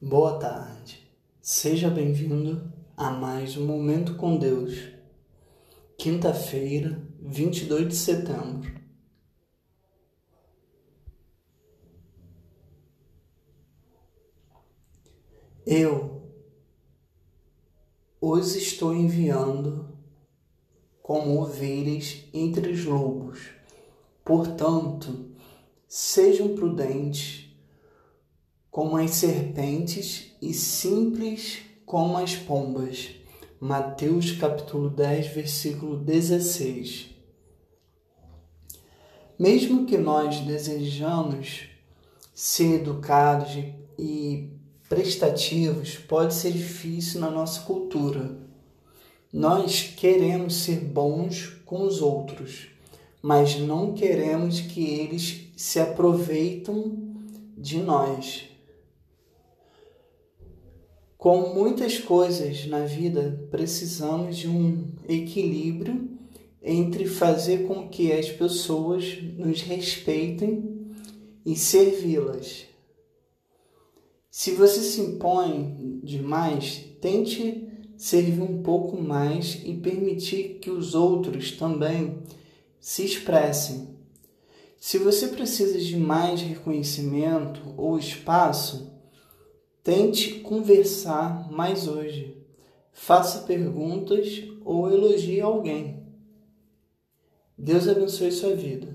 Boa tarde. Seja bem-vindo a mais um Momento com Deus. Quinta-feira, 22 de setembro. Eu os estou enviando como ovelhas entre os lobos. Portanto, sejam prudentes como as serpentes e simples como as pombas. Mateus capítulo 10, versículo 16. Mesmo que nós desejamos ser educados e prestativos, pode ser difícil na nossa cultura. Nós queremos ser bons com os outros, mas não queremos que eles se aproveitem de nós. Como muitas coisas na vida, precisamos de um equilíbrio entre fazer com que as pessoas nos respeitem e servi-las. Se você se impõe demais, tente servir um pouco mais e permitir que os outros também se expressem. Se você precisa de mais reconhecimento ou espaço, Tente conversar mais hoje. Faça perguntas ou elogie alguém. Deus abençoe sua vida.